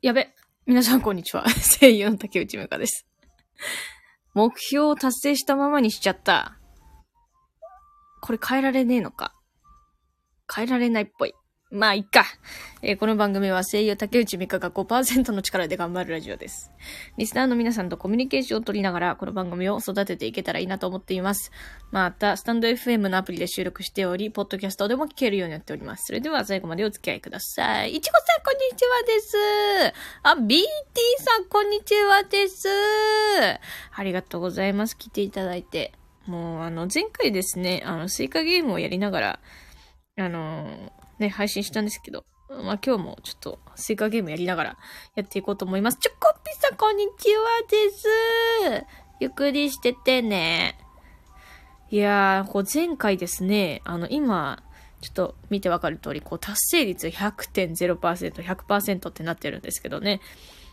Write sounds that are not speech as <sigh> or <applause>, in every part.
やべ。皆さんこんにちは。<laughs> 声優の竹内美香です。目標を達成したままにしちゃった。これ変えられねえのか。変えられないっぽい。まあ、いっか。えーこの番組は声優竹内美香が5%の力で頑張るラジオです。リスナーの皆さんとコミュニケーションを取りながら、この番組を育てていけたらいいなと思っています。また、スタンド FM のアプリで収録しており、ポッドキャストでも聞けるようになっております。それでは最後までお付き合いください。いちごさん、こんにちはです。あ、BT さん、こんにちはです。ありがとうございます。来ていただいて。もう、あの、前回ですね、あの、スイカゲームをやりながら、あのね、配信したんですけど、まあ今日もちょっとスイカゲームやりながらやっていこうと思います。チョコピさん、こんにちはです。ゆっくりしててね。いやー、こう前回ですね、あの、今、ちょっと見てわかる通り、こう達成率100.0%、100%ってなってるんですけどね。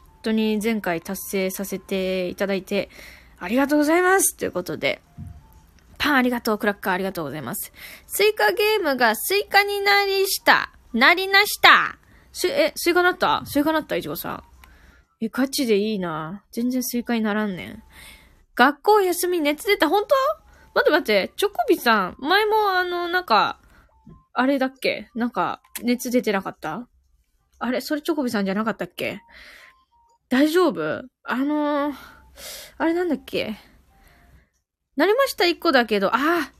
本当に前回達成させていただいて、ありがとうございますということで、パンありがとう、クラッカーありがとうございます。スイカゲームがスイカになりした。なりなした。す、え、スイカなった？スイカなったいちごさん。え、ガチでいいな。全然スイカにならんねん。学校休み熱出た、本当？待って待って、チョコビさん、前もあの、なんか、あれだっけ？なんか、熱出てなかった？あれ？それチョコビさんじゃなかったっけ？大丈夫？あのー、あれなんだっけ？なりました、一個だけど、ああ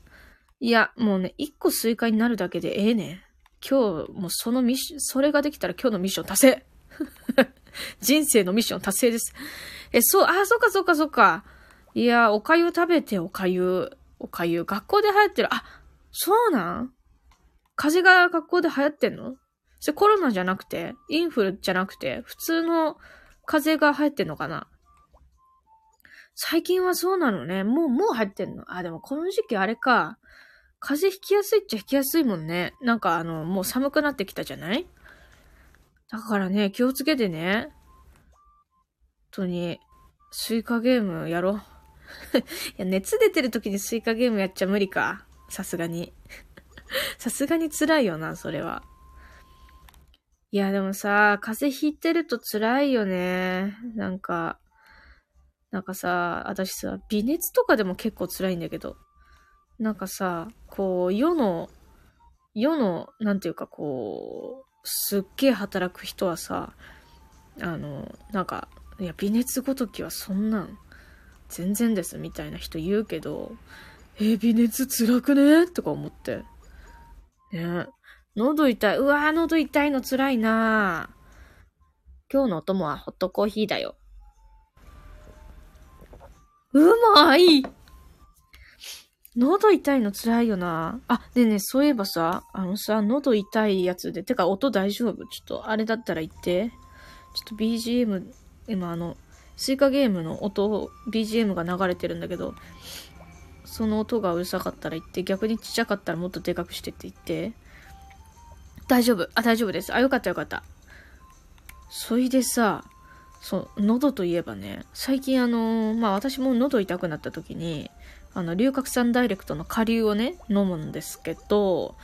いや、もうね、一個スイカになるだけでええねん。今日、もうそのミッション、それができたら今日のミッション達成 <laughs> 人生のミッション達成です。え、そう、ああ、そっかそっかそっか。いや、おかゆ食べて、おかゆ。おかゆ。学校で流行ってる。あ、そうなん？風邪が学校で流行ってんの？それコロナじゃなくて、インフルじゃなくて、普通の風邪が流行ってんのかな？最近はそうなのね。もう、もう流行ってんの？あ、でもこの時期あれか。風邪ひきやすいっちゃひきやすいもんね。なんかあの、もう寒くなってきたじゃない？だからね、気をつけてね。本当に、スイカゲームやろう。<laughs> いや、熱出てる時にスイカゲームやっちゃ無理か。さすがに。<laughs> さすがに辛いよな、それは。いや、でもさ、風邪ひいてると辛いよね。なんか、なんかさ、私さ、微熱とかでも結構辛いんだけど。なんかさ、こう、世の、世の、なんていうかこう、すっげえ働く人はさ、あの、なんか、いや、微熱ごときはそんなん、全然ですみたいな人言うけど、えー微熱辛くね？とか思って。ね喉痛い。うわー、喉痛いの辛いな今日のお供はホットコーヒーだよ。うまい喉痛いの辛いよな。あ、でね、そういえばさ、あのさ、喉痛いやつで、てか音大丈夫？ちょっと、あれだったら言って。ちょっと BGM、今あの、スイカゲームの音、BGM が流れてるんだけど、その音がうるさかったら言って、逆にちっちゃかったらもっとでかくしてって言って。大丈夫。あ、大丈夫です。あ、よかったよかった。そいでさ、そう、喉といえばね、最近あのまあ私も喉痛くなった時に、あの、龍角散ダイレクトの下流をね、飲むんですけど、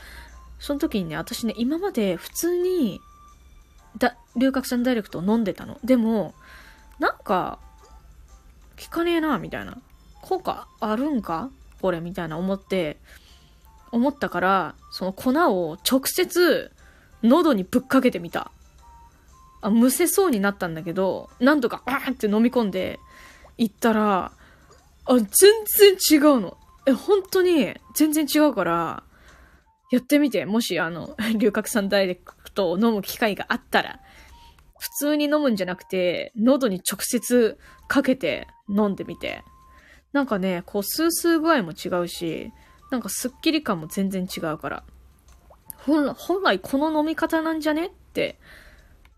その時にね、私ね、今まで普通に、だ、龍角散ダイレクトを飲んでたの。でも、なんか、効かねえな、みたいな。効果あるんか？これ、みたいな思って、思ったから、その粉を直接、喉にぶっかけてみた。あ、むせそうになったんだけど、なんとか、あーって飲み込んで、いったら、あ、全然違うの。え、本当に、全然違うから、やってみて。もし、あの、<laughs> 龍角散ダイレクトを飲む機会があったら、普通に飲むんじゃなくて、喉に直接かけて飲んでみて。なんかね、こう、スースー具合も違うし、なんかスッキリ感も全然違うから。本来、本来この飲み方なんじゃねって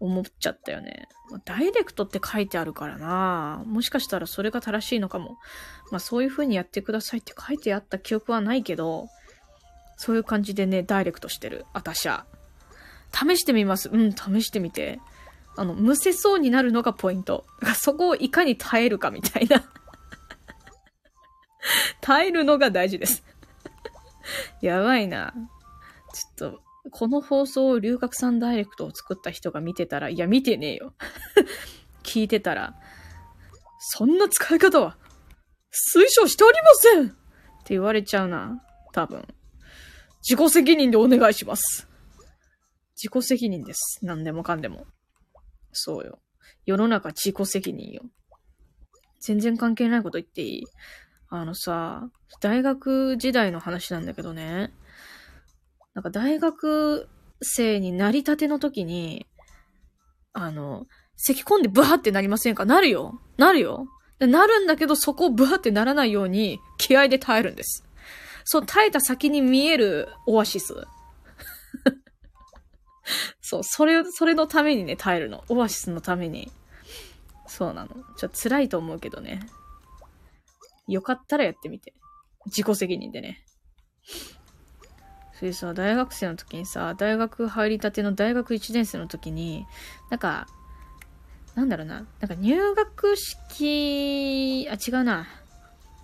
思っちゃったよね。ダイレクトって書いてあるからなもしかしたらそれが正しいのかも。まあそういう風にやってくださいって書いてあった記憶はないけど、そういう感じでね、ダイレクトしてる。あたしゃ。試してみます。うん、試してみて。あの、むせそうになるのがポイント。そこをいかに耐えるかみたいな。耐えるのが大事です。やばいな。ちょっと、この放送を龍角散ダイレクトを作った人が見てたら、いや見てねえよ。<laughs> 聞いてたら、そんな使い方は推奨しておりませんって言われちゃうな。多分。自己責任でお願いします。自己責任です。何でもかんでも。そうよ。世の中自己責任よ。全然関係ないこと言っていい？あのさ、大学時代の話なんだけどね。なんか大学生になりたての時に、あの、咳込んでブワってなりませんか？なるよ。なるよ。なるんだけど、そこをブワーってならないように、気合で耐えるんです。そう、耐えた先に見えるオアシス。<laughs> そう、それ、それのためにね、耐えるの。オアシスのために。そうなの。ちょっと辛いと思うけどね。よかったらやってみて。自己責任でね。それさ、大学生の時にさ、大学入りたての大学1年生の時に、なんか、なんだろうな。なんか入学式、あ、違うな。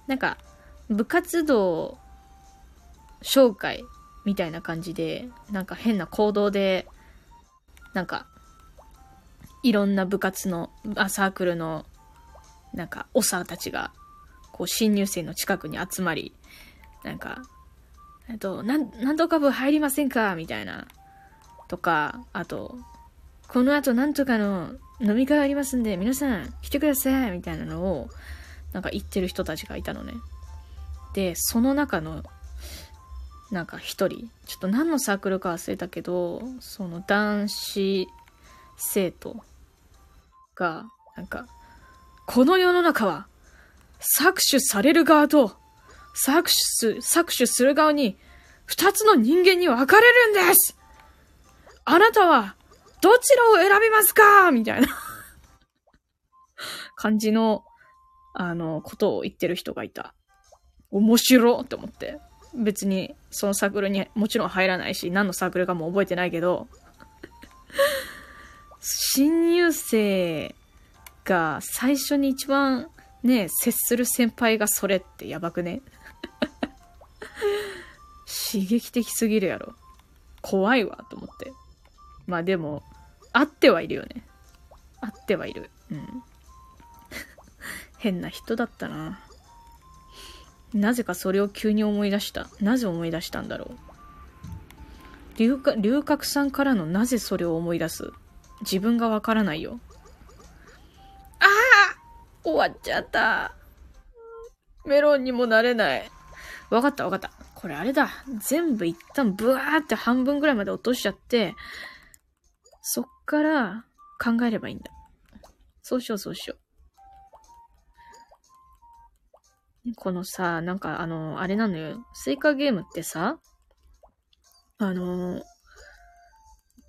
なんか、部活動紹介みたいな感じで、なんか変な行動で、なんか、いろんな部活の、あ、サークルの、なんか、おさたちが、こう、新入生の近くに集まり、なんか、えっと、なん、なんとか部入りませんか？みたいな。とか、あと、この後なんとかの飲み会ありますんで、皆さん来てくださいみたいなのを、なんか言ってる人たちがいたのね。で、その中のなんか一人、ちょっと何のサークルか忘れたけど、その男子生徒が、なんか、この世の中は、搾取される側と、搾取す、搾取する側に、二つの人間に分かれるんです。あなたは、どちらを選びますか？みたいな。<laughs> 感じの、あの、ことを言ってる人がいた。面白って思って。別にそのサークルにもちろん入らないし、何のサークルかも覚えてないけど、<laughs> 新入生が最初に一番ね、接する先輩がそれってやばくね？刺激的すぎるやろ。怖いわ、と思って。まあでも、あってはいるよね。あってはいる。うん。<laughs> 変な人だったな。なぜかそれを急に思い出した。なぜ思い出したんだろう。龍角さんからのなぜそれを思い出す自分がわからないよ。ああ終わっちゃった。メロンにもなれない。わかったわかった。これあれだ。全部一旦ブワーって半分ぐらいまで落としちゃって、そっから考えればいいんだ。そうしようそうしよう。このさ、なんかあの、あれなのよ。スイカゲームってさ、あの、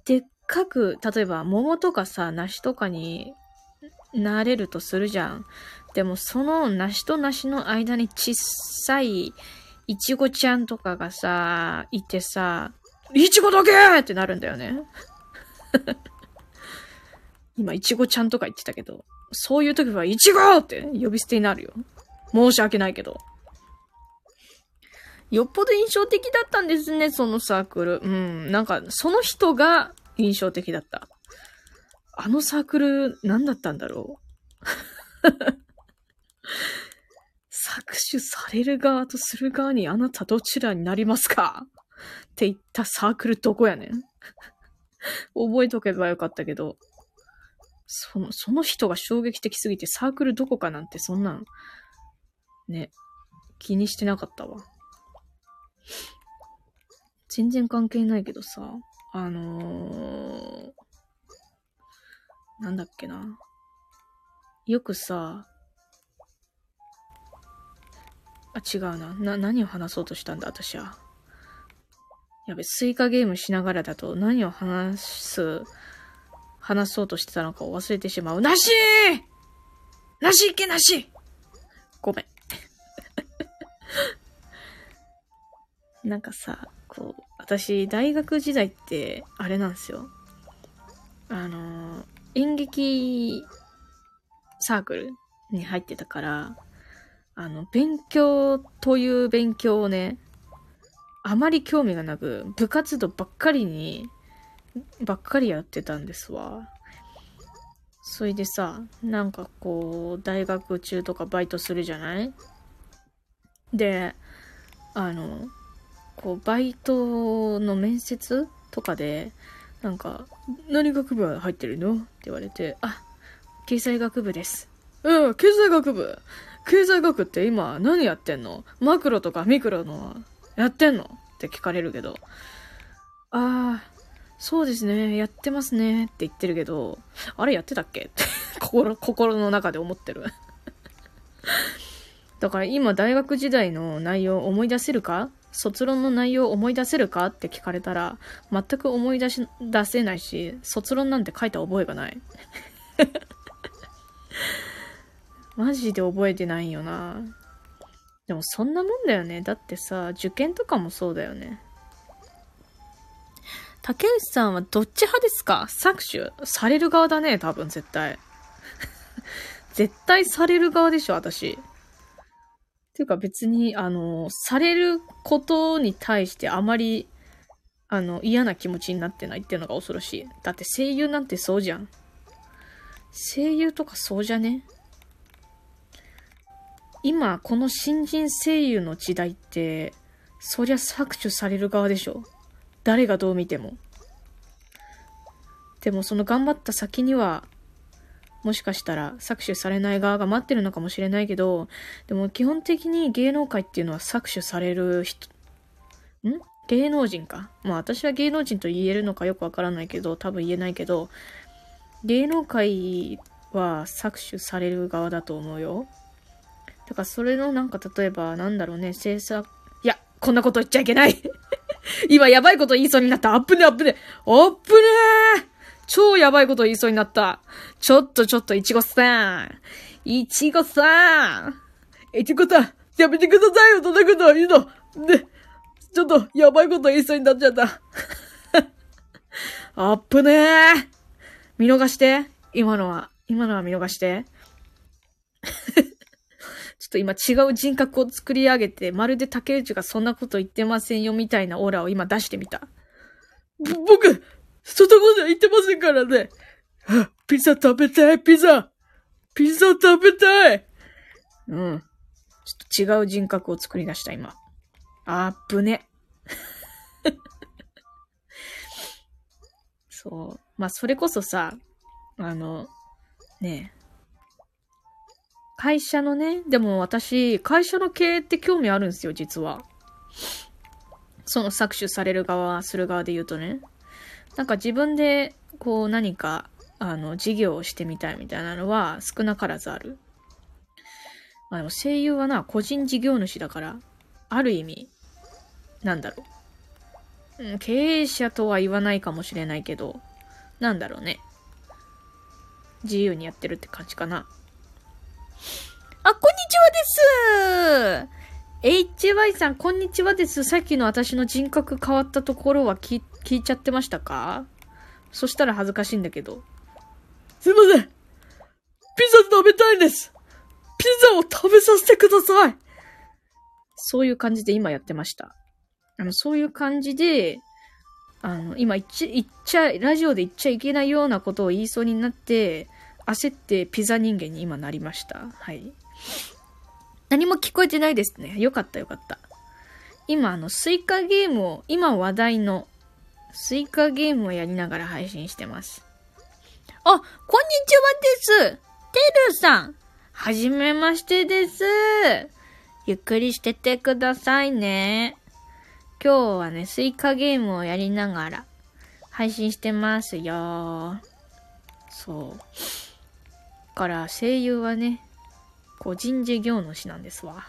でっかく、例えば桃とかさ、梨とかになれるとするじゃん。でもその梨と梨の間に小さいいちごちゃんとかがさ、いてさ、いちごだけってなるんだよね。<laughs> 今、いちごちゃんとか言ってたけど、そういう時は、いちごって呼び捨てになるよ。申し訳ないけど。よっぽど印象的だったんですね、そのサークル。うん。なんか、その人が印象的だった。あのサークル、何だったんだろう搾取される側とする側にあなたどちらになりますか？って言ったサークルどこやねん覚えとけばよかったけど、その、その人が衝撃的すぎてサークルどこかなんてそんなんね。気にしてなかったわ。全然関係ないけどさ、あのー、なんだっけな。よくさ、あ、違うな。な、何を話そうとしたんだ、私は。やべ、スイカゲームしながらだと何を話す、話そうとしてたのかを忘れてしまう。なしなしいけなしごめん。<laughs> なんかさ、こう、私、大学時代って、あれなんですよ。あの、演劇サークルに入ってたから、あの、勉強という勉強をね、あまり興味がなく、部活動ばっかりに、ばっかりやってたんですわ。それでさ、なんかこう、大学中とかバイトするじゃない？で、あの、こう、バイトの面接とかで、なんか、何学部入ってるの？って言われて、あ、経済学部です。うん、経済学部。経済学って今何やってんの？マクロとかミクロのやってんの？って聞かれるけど、ああ、そうですね、やってますね。って言ってるけど、あれやってたっけ？って心、心の中で思ってる。<laughs> だから今大学時代の内容思い出せるか？卒論の内容思い出せるか？って聞かれたら、全く思い出し、出せないし、卒論なんて書いた覚えがない。マジで覚えてないよな。でもそんなもんだよね。だってさ、受験とかもそうだよね。竹内さんはどっち派ですか？搾取される側だね、多分絶対。<laughs> 絶対される側でしょ、私。ていうか別に、あの、されることに対してあまり、あの、嫌な気持ちになってないっていうのが恐ろしい。だって声優なんてそうじゃん。声優とかそうじゃね？今、この新人声優の時代って、そりゃ搾取される側でしょ。誰がどう見ても。でもその頑張った先には、もしかしたら搾取されない側が待ってるのかもしれないけど、でも基本的に芸能界っていうのは搾取される人、ん？芸能人か？まあ私は芸能人と言えるのかよくわからないけど、多分言えないけど、芸能界は搾取される側だと思うよ。だからそれのなんか例えばなんだろうね、制作、いや、こんなこと言っちゃいけない <laughs> 今やばいこと言いそうになった。アップね、アップね。アップね超やばいこと言いそうになった。ちょっとちょっと、いちごさん。いちごさん。いちごさん、やめてくださいよ、そんなこと言うの。で、ちょっと、やばいこと言いそうになっちゃった。アップねー。見逃して。今のは、今のは見逃して。ちょっと今違う人格を作り上げて、まるで竹内がそんなこと言ってませんよみたいなオーラを今出してみた。僕、そんなこと言ってませんからね。ピザ食べたい、ピザピザ食べたいうん。ちょっと違う人格を作り出した、今。あーぶね。<laughs> そう。まあ、それこそさ、あの、ね会社のね、でも私、会社の経営って興味あるんですよ、実は。その搾取される側、する側で言うとね。なんか自分でこう何かあの事業をしてみたいみたいなのは少なからずある。まあでも声優はな、個人事業主だから、ある意味、なんだろう。うん、経営者とは言わないかもしれないけど、なんだろうね。自由にやってるって感じかな。あ、こんにちはです !HY さん、こんにちはです。さっきの私の人格変わったところは聞聞いちゃってましたか？そしたら恥ずかしいんだけど。すいませんピザ食べたいんですピザを食べさせてくださいそういう感じで今やってました。あの、そういう感じで、あの、今言っちゃ、言っちゃ、ラジオで言っちゃいけないようなことを言いそうになって、焦ってピザ人間に今なりました。はい。何も聞こえてないですね。よかったよかった。今、あの、スイカゲームを、今話題のスイカゲームをやりながら配信してます。あ、こんにちはですてるさんはじめましてですゆっくりしててくださいね。今日はね、スイカゲームをやりながら配信してますよ。そう。から声優はね、個人事業主なんですわ。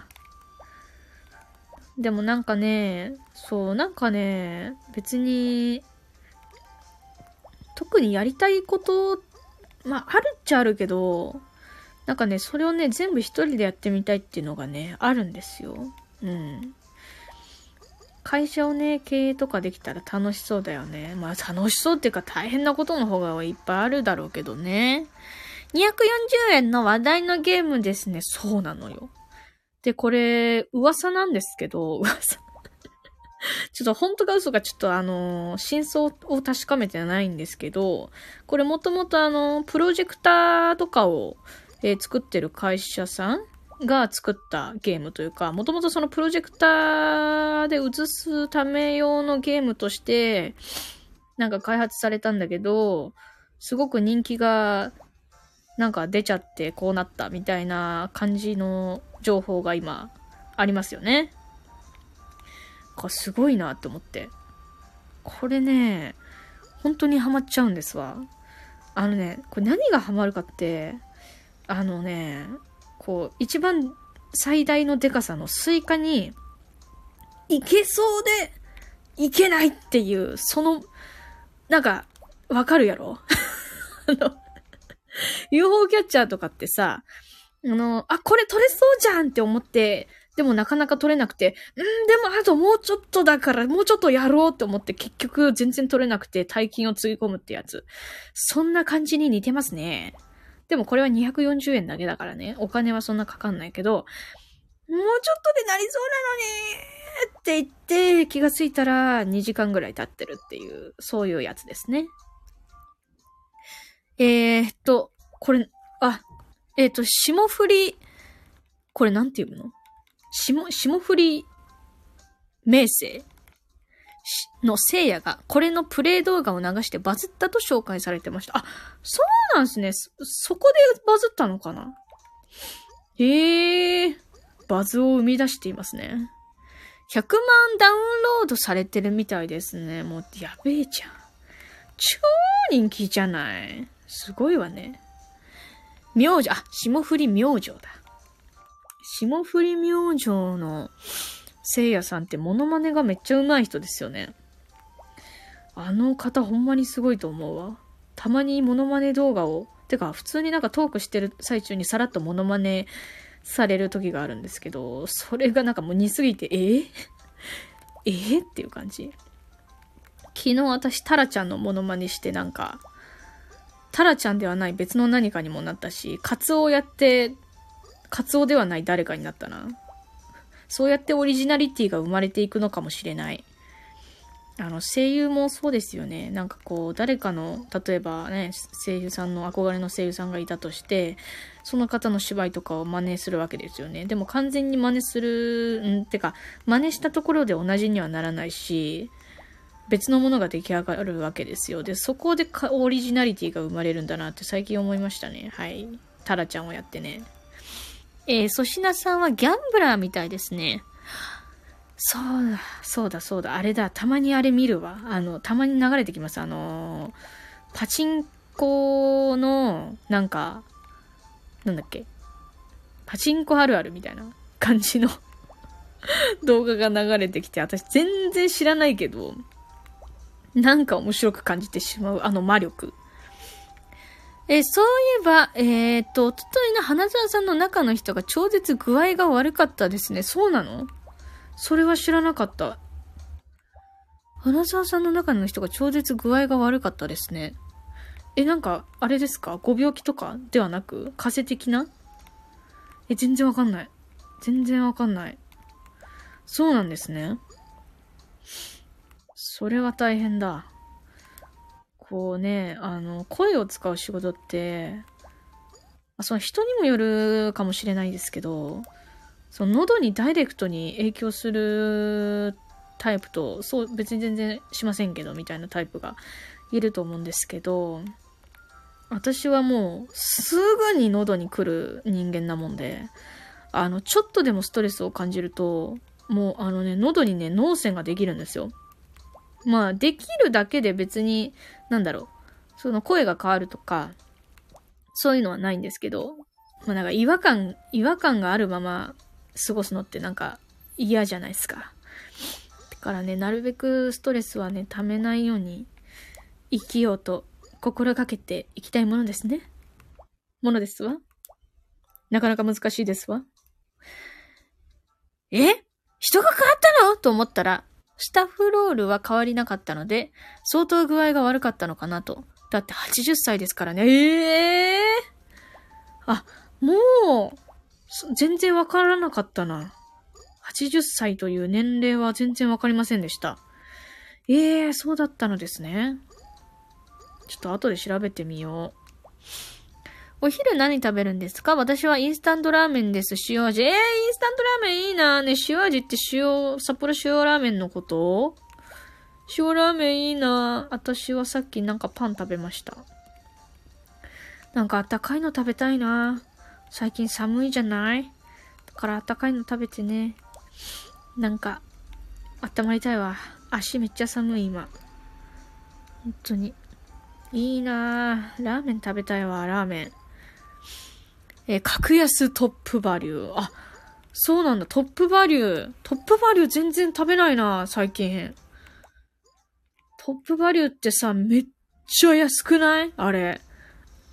でもなんかね、そう、なんかね、別に、特にやりたいこと、まあ、あるっちゃあるけど、なんかね、それをね、全部一人でやってみたいっていうのがね、あるんですよ。うん。会社をね、経営とかできたら楽しそうだよね。まあ楽しそうっていうか大変なことの方がいっぱいあるだろうけどね。240円の話題のゲームですね。そうなのよ。で、これ、噂なんですけど、噂。ちょっと本当か嘘かちょっとあの真相を確かめてないんですけど、これもともとあのプロジェクターとかを、えー作ってる会社さんが作ったゲームというか、もともとそのプロジェクターで映すため用のゲームとして、なんか開発されたんだけど、すごく人気がなんか出ちゃってこうなったみたいな感じの情報が今ありますよね。これすごいなって思って。これね、本当にハマっちゃうんですわ。あのね、これ何がハマるかって、あのね、こう、一番最大のデカさのスイカに、いけそうで、いけないっていう、その、なんか、わかるやろ？<laughs> あの、UFO キャッチャーとかってさ、あの、あ、これ取れそうじゃんって思って、でもなかなか取れなくて、んでもあともうちょっとだから、もうちょっとやろうって思って結局全然取れなくて大金をつぎ込むってやつ。そんな感じに似てますね。でもこれは240円だけだからね。お金はそんなかかんないけど、もうちょっとでなりそうなのにって言って気がついたら2時間ぐらい経ってるっていう、そういうやつですね。えーっと、これ、あ、えーっと、霜降り、これなんていうの？霜、霜降り名声？の聖夜がこれのプレイ動画を流してバズったと紹介されてました。あ、そうなんですね。そ、そこでバズったのかな？へえー、バズを生み出していますね。100万ダウンロードされてるみたいですね。もうやべえじゃん。超人気じゃない？すごいわね。明星、あ、霜降り明星だ。霜降り明星のせいやさんってモノマネがめっちゃ上手い人ですよね。あの方ほんまにすごいと思うわ。たまにモノマネ動画を、てか普通になんかトークしてる最中にさらっとモノマネされる時があるんですけど、それがなんかもう似すぎて、えー、<laughs> えー、っていう感じ。昨日私タラちゃんのモノマネしてなんか、タラちゃんではない別の何かにもなったし、カツオをやって、カツオではない誰かになったな。そうやってオリジナリティが生まれていくのかもしれない。あの、声優もそうですよね。なんかこう、誰かの、例えばね、声優さんの、憧れの声優さんがいたとして、その方の芝居とかを真似するわけですよね。でも完全に真似する、んてか、真似したところで同じにはならないし、別のものが出来上がるわけですよ。で、そこでオリジナリティが生まれるんだなって最近思いましたね。はい。タラちゃんをやってね。えー、粗品さんはギャンブラーみたいですね。そうだ、そうだ、そうだ、あれだ、たまにあれ見るわ。あの、たまに流れてきます。あのーパチンコの、なんか、なんだっけ、パチンコあるあるみたいな感じの <laughs> 動画が流れてきて、私全然知らないけど、なんか面白く感じてしまう、あの魔力。えそういえば、えーっと、おとといの花澤さんの中の人が超絶具合が悪かったですね。そうなの？それは知らなかった。花澤さんの中の人が超絶具合が悪かったですね。え、なんか、あれですか？ご病気とかではなく？風邪的な？え、全然わかんない。全然わかんない。そうなんですね。それは大変だ。こうね、あの、声を使う仕事って、その人にもよるかもしれないですけど、その喉にダイレクトに影響するタイプと、そう別に全然しませんけど、みたいなタイプがいると思うんですけど、私はもうすぐに喉に来る人間なもんで、あの、ちょっとでもストレスを感じると、もうあのね、喉にね、脳腺ができるんですよ。まあ、できるだけで別に、なんだろう、その声が変わるとか、そういうのはないんですけど、まあなんか違和感、違和感があるまま過ごすのってなんか嫌じゃないですか。だからね、なるべくストレスはね、溜めないように生きようと心がけていきたいものですね。ものですわ。なかなか難しいですわ。え？人が変わったの？と思ったら、スタッフロールは変わりなかったので、相当具合が悪かったのかなと。だって80歳ですからね。ええあ、もう、全然わからなかったな。80歳という年齢は全然わかりませんでした。ええー、そうだったのですね。ちょっと後で調べてみよう。お昼何食べるんですか？私はインスタントラーメンです。塩味。えー、インスタントラーメンいいなね、塩味って塩、札幌塩ラーメンのこと？塩ラーメンいいな私はさっきなんかパン食べました。なんかあったかいの食べたいな最近寒いじゃない？だからあったかいの食べてね。なんか、温まりたいわ。足めっちゃ寒い今。本当に。いいなぁラーメン食べたいわ、ラーメン。えー、格安トップバリュー。あ、そうなんだ。トップバリュー。トップバリュー全然食べないな、最近。トップバリューってさ、めっちゃ安くない？あれ。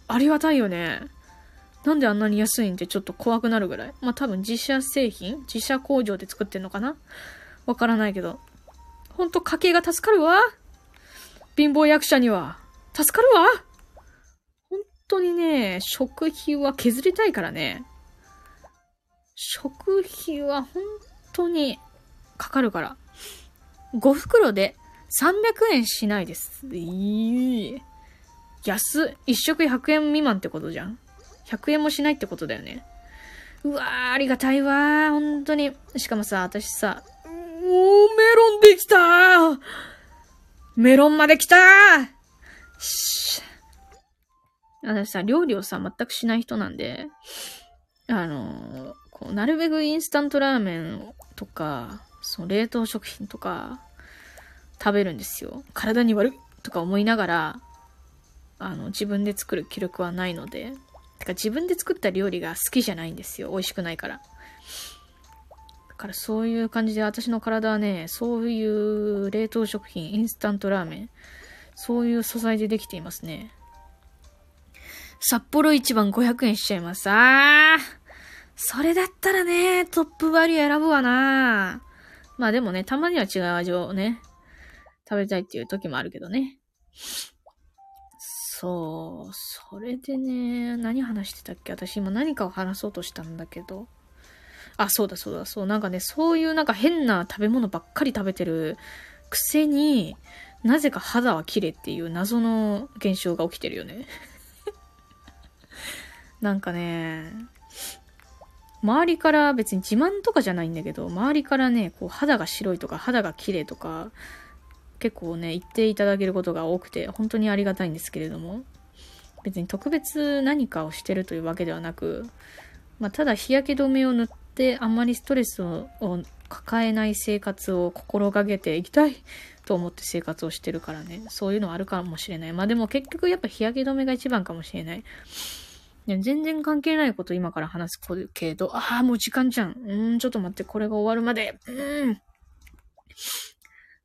ありがたいよね。なんであんなに安いん？ってちょっと怖くなるぐらい。まあ、多分自社製品？自社工場で作ってんのかな？わからないけど。ほんと家計が助かるわ。貧乏役者には。助かるわ。本当にね、食費は削りたいからね。食費は本当にかかるから。5袋で300円しないです。いい。安一食100円未満ってことじゃん ?100 円もしないってことだよね。うわー、ありがたいわー。本当に。しかもさ、私さ、おー、メロンできたーメロンまで来たーし私さ、料理をさ、全くしない人なんで、あの、こう、なるべくインスタントラーメンとか、その冷凍食品とか、食べるんですよ。体に悪いとか思いながら、あの、自分で作る気力はないので、てか自分で作った料理が好きじゃないんですよ。美味しくないから。だからそういう感じで私の体はね、そういう冷凍食品、インスタントラーメン、そういう素材でできていますね。札幌一番500円しちゃいます。あーそれだったらね、トップバリュー選ぶわなまあでもね、たまには違う味をね、食べたいっていう時もあるけどね。そう、それでね、何話してたっけ？私今何かを話そうとしたんだけど。あ、そうだそうだ、そう。なんかね、そういうなんか変な食べ物ばっかり食べてるくせに、なぜか肌は綺麗っていう謎の現象が起きてるよね。なんかね、周りから別に自慢とかじゃないんだけど、周りからね、こう肌が白いとか肌が綺麗とか、結構ね、言っていただけることが多くて、本当にありがたいんですけれども、別に特別何かをしてるというわけではなく、まあ、ただ日焼け止めを塗って、あんまりストレスを抱えない生活を心がけていきたいと思って生活をしてるからね、そういうのはあるかもしれない。まあでも結局やっぱ日焼け止めが一番かもしれない。全然関係ないこと今から話すけど、ああ、もう時間じゃん。うん、ちょっと待って、これが終わるまで。うん。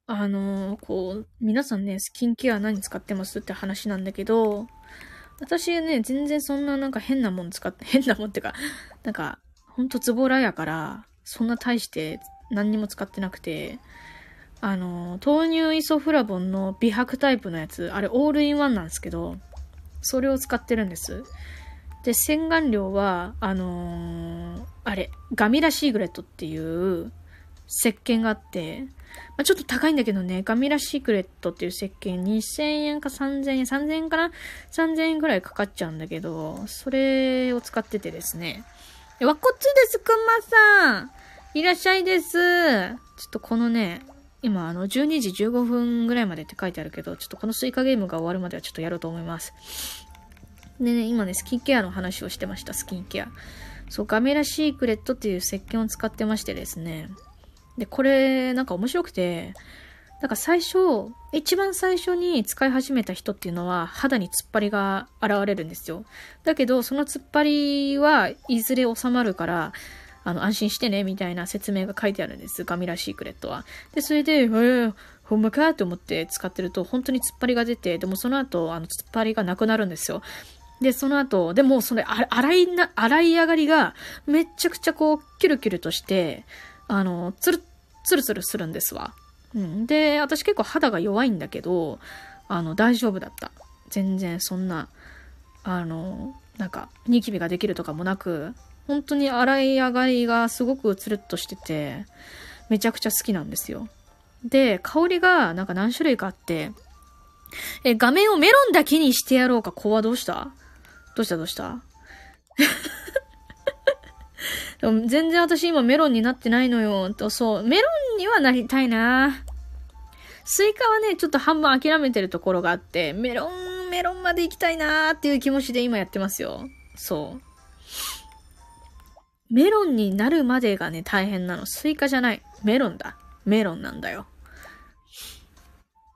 あのー、こう、皆さんね、スキンケア何使ってますって話なんだけど、私ね、全然そんななんか変なもん使って、<laughs> 変なもんってか、なんか、ほんとズボラやから、そんな大して何にも使ってなくて、あのー、豆乳イソフラボンの美白タイプのやつ、あれオールインワンなんですけど、それを使ってるんです。で、洗顔料は、あのー、あれ、ガミラシーグレットっていう石鹸があって、まあ、ちょっと高いんだけどね、ガミラシークレットっていう石鹸2000円か3000円、3000円かな ?3000 円くらいかかっちゃうんだけど、それを使っててですね。わこつです、くまさんいらっしゃいです。ちょっとこのね、今あの12時15分ぐらいまでって書いてあるけど、ちょっとこのスイカゲームが終わるまではちょっとやろうと思います。でね、今ね、スキンケアの話をしてました、スキンケア。そう、ガメラシークレットっていう石鹸を使ってましてですね。で、これ、なんか面白くて、なんか最初、一番最初に使い始めた人っていうのは肌に突っ張りが現れるんですよ。だけど、その突っ張りはいずれ収まるから、あの、安心してね、みたいな説明が書いてあるんです。ガミラシークレットは。で、それで、えー、ほんまか？と思って使ってると、本当に突っ張りが出て、でもその後、あの、突っ張りがなくなるんですよ。で、その後、でも、それ、洗いな、洗い上がりが、めちゃくちゃこう、キュルキュルとして、あの、つる、つるつるするんですわ。うん。で、私結構肌が弱いんだけど、あの、大丈夫だった。全然そんな、あの、なんか、ニキビができるとかもなく、本当に洗い上がりがすごくつるっとしてて、めちゃくちゃ好きなんですよ。で、香りがなんか何種類かあって、え、画面をメロンだけにしてやろうか、子はどうした？どうしたどうした？<laughs> 全然私今メロンになってないのよ。と、そう。メロンにはなりたいな。スイカはね、ちょっと半分諦めてるところがあって、メロン、メロンまで行きたいなーっていう気持ちで今やってますよ。そう。メロンになるまでがね、大変なの。スイカじゃない。メロンだ。メロンなんだよ。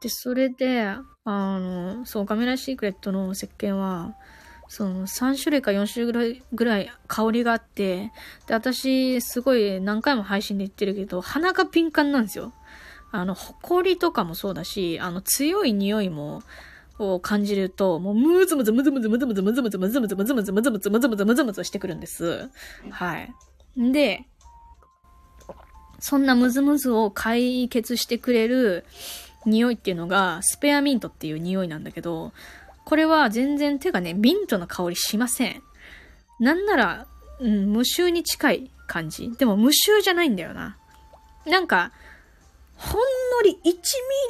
で、それで、あの、そう、ガメラシークレットの石鹸は、その3種類か4種類ぐらい香りがあって、で、私、すごい何回も配信で言ってるけど、鼻が敏感なんですよ。あの、埃とかもそうだし、あの、強い匂いも、を感じると、もうムズムズムズムズムズムズムズムズムズムズムズムズムズムズムズムズムズムズしてくるんです。はい。で、そんなムズムズを解決してくれる匂いっていうのが、スペアミントっていう匂いなんだけど、これは全然手がね、ミントの香りしません。なんなら、うん、無臭に近い感じ。でも無臭じゃないんだよな。なんか、ほんのり1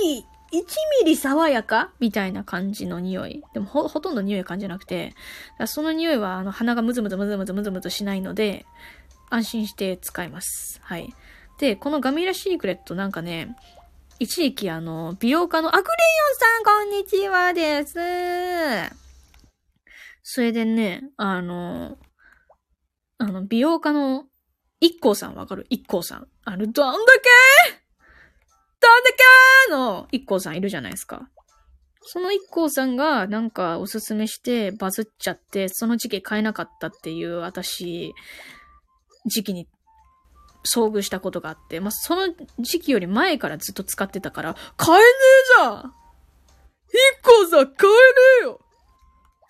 ミリ、1ミリ爽やか？みたいな感じの匂い。でもほ、ほとんど匂い感じなくて、その匂いは、あの、鼻がムズムズムズムズムズムズしないので、安心して使います。はい。で、このガミラシークレットなんかね、一時期あの、美容家の、アクレヨンさん、こんにちはです。それでね、あの、あの、美容家の、一光さんわかる？一光さん。あの、どんだけ？どんだけ？の一光さんいるじゃないですか。その一光さんがなんかおすすめしてバズっちゃって、その時期買えなかったっていう私、時期に遭遇したことがあって、まあ、その時期より前からずっと使ってたから、買えねえじゃん一個さ、買えねえよ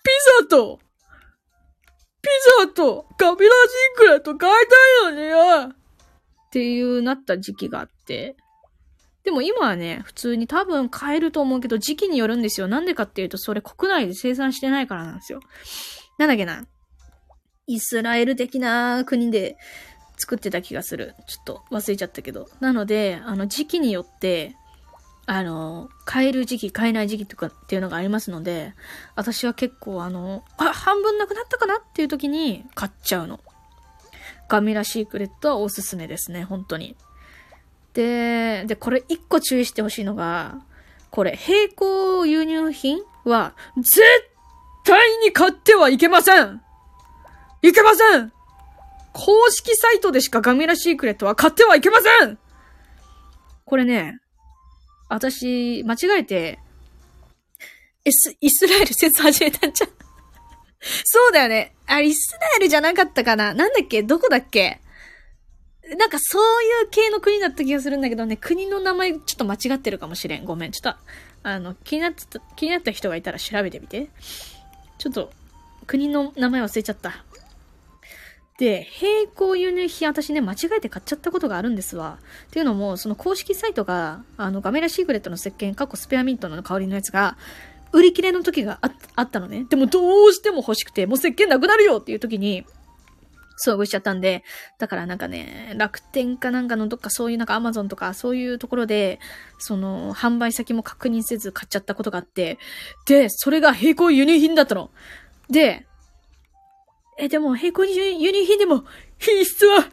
ピザと、ピザと、カビラジンクレット買いたいのによっていうなった時期があって、でも今はね、普通に多分買えると思うけど、時期によるんですよ。なんでかっていうと、それ国内で生産してないからなんですよ。なんだっけな。イスラエル的な国で作ってた気がする。ちょっと忘れちゃったけど。なので、あの、時期によって、あの、買える時期、買えない時期とかっていうのがありますので、私は結構あの、あ、半分なくなったかなっていう時に買っちゃうの。ガミラシークレットはおすすめですね、本当に。で、で、これ一個注意してほしいのが、これ、並行輸入品は、絶対に買ってはいけませんいけません公式サイトでしかガミラシークレットは買ってはいけませんこれね、私、間違えて、イス、イスラエル説始めたんじゃん。<laughs> そうだよね。あ、イスラエルじゃなかったかななんだっけ？どこだっけ？なんかそういう系の国だった気がするんだけどね、国の名前ちょっと間違ってるかもしれん。ごめん。ちょっと、あの、気になってた、気になった人がいたら調べてみて。ちょっと、国の名前忘れちゃった。で、並行輸入品私ね、間違えて買っちゃったことがあるんですわ。っていうのも、その公式サイトが、あの、ガメラシークレットの石鹸、過去スペアミントの香りのやつが、売り切れの時があったのね。でもどうしても欲しくて、もう石鹸なくなるよっていう時に、遭遇しちゃったんで、だからなんかね、楽天かなんかのどっかそういうなんかアマゾンとかそういうところで、その、販売先も確認せず買っちゃったことがあって、で、それが並行輸入品だったの。で、え、でも、並行輸入品でも、品質は、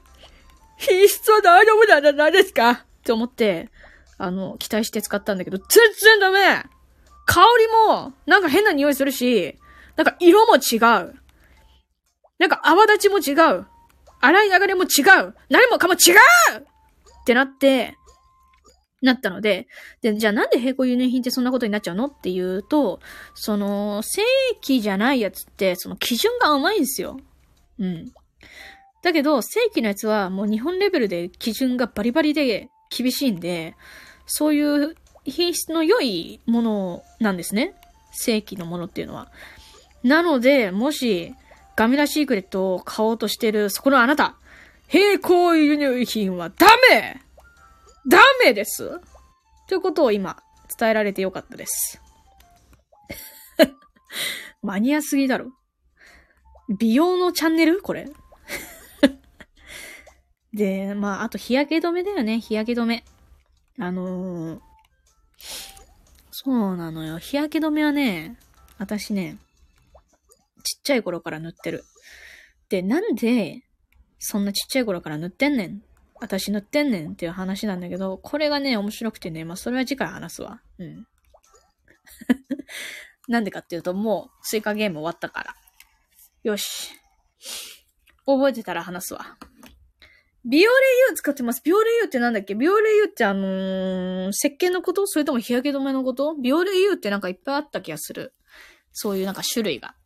品質は大丈夫なんじゃないですか？って思って、あの、期待して使ったんだけど、全然ダメ香りも、なんか変な匂いするし、なんか色も違う。なんか泡立ちも違う。洗い流れも違う。何もかも違うってなって、なったので、で、じゃあなんで並行輸入品ってそんなことになっちゃうのっていうと、その、正規じゃないやつって、その基準が甘いんですよ。うん。だけど、正規のやつはもう日本レベルで基準がバリバリで厳しいんで、そういう品質の良いものなんですね。正規のものっていうのは。なので、もし、ガミラシークレットを買おうとしてる、そこのあなた、並行輸入品はダメダメですということを今、伝えられてよかったです。<laughs> マニアすぎだろ。美容のチャンネル？これ。<laughs> で、まあ、あと日焼け止めだよね、日焼け止め。あのー、そうなのよ。日焼け止めはね、私ね、ちっちゃい頃から塗ってる。で、なんで、そんなちっちゃい頃から塗ってんねん。私塗ってんねんっていう話なんだけど、これがね、面白くてね、まあ、それは次回話すわ。うん。<laughs> なんでかっていうと、もう、スイカゲーム終わったから。よし。覚えてたら話すわ。ビオレ U 使ってます。ビオレ U ってなんだっけ？ビオレ U ってあのー、石鹸のこと？それとも日焼け止めのこと？ビオレ U ってなんかいっぱいあった気がする。そういうなんか種類が。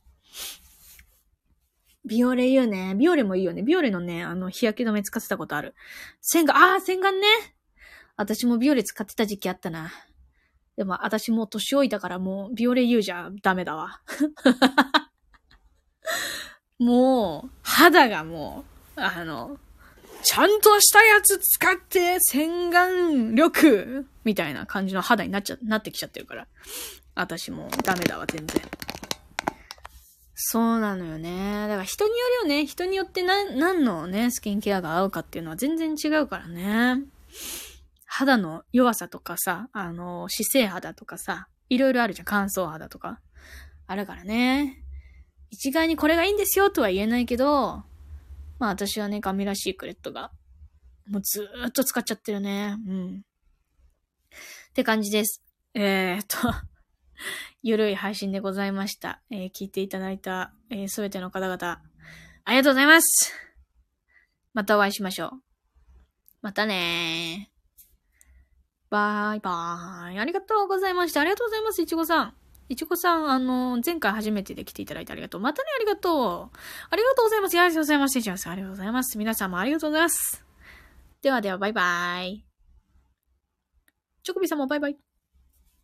ビオレ U ね。ビオレもいいよね。ビオレのね、あの、日焼け止め使ってたことある。洗顔、ああ、洗顔ね。私もビオレ使ってた時期あったな。でも、私もう年老いたからもう、ビオレ U じゃダメだわ。<laughs> もう、肌がもう、あの、ちゃんとしたやつ使って洗顔力みたいな感じの肌になっちゃ、なってきちゃってるから。私もダメだわ、全然。そうなのよね。だから人によるよね。人によって何、何のね、スキンケアが合うかっていうのは全然違うからね。肌の弱さとかさ、あの、姿勢肌とかさ、いろいろあるじゃん。乾燥肌とか。あるからね。一概にこれがいいんですよとは言えないけど、まあ私はね、ガミラシークレットが、もうずーっと使っちゃってるね。うん。って感じです。えー、っとゆるい配信でございました。えー、聞いていただいた、えす、べての方々、ありがとうございますまたお会いしましょう。またねー。バイバーイ。ありがとうございました。ありがとうございます、いちごさん。いちごさん、あの、前回初めてで来ていただいてありがとう。またね、ありがとう。ありがとうございます。ありがとうございます。いちごさん、ありがとうございます。皆さんもありがとうございます。ではでは、バイバーイ。チョコビさんもバイバイ。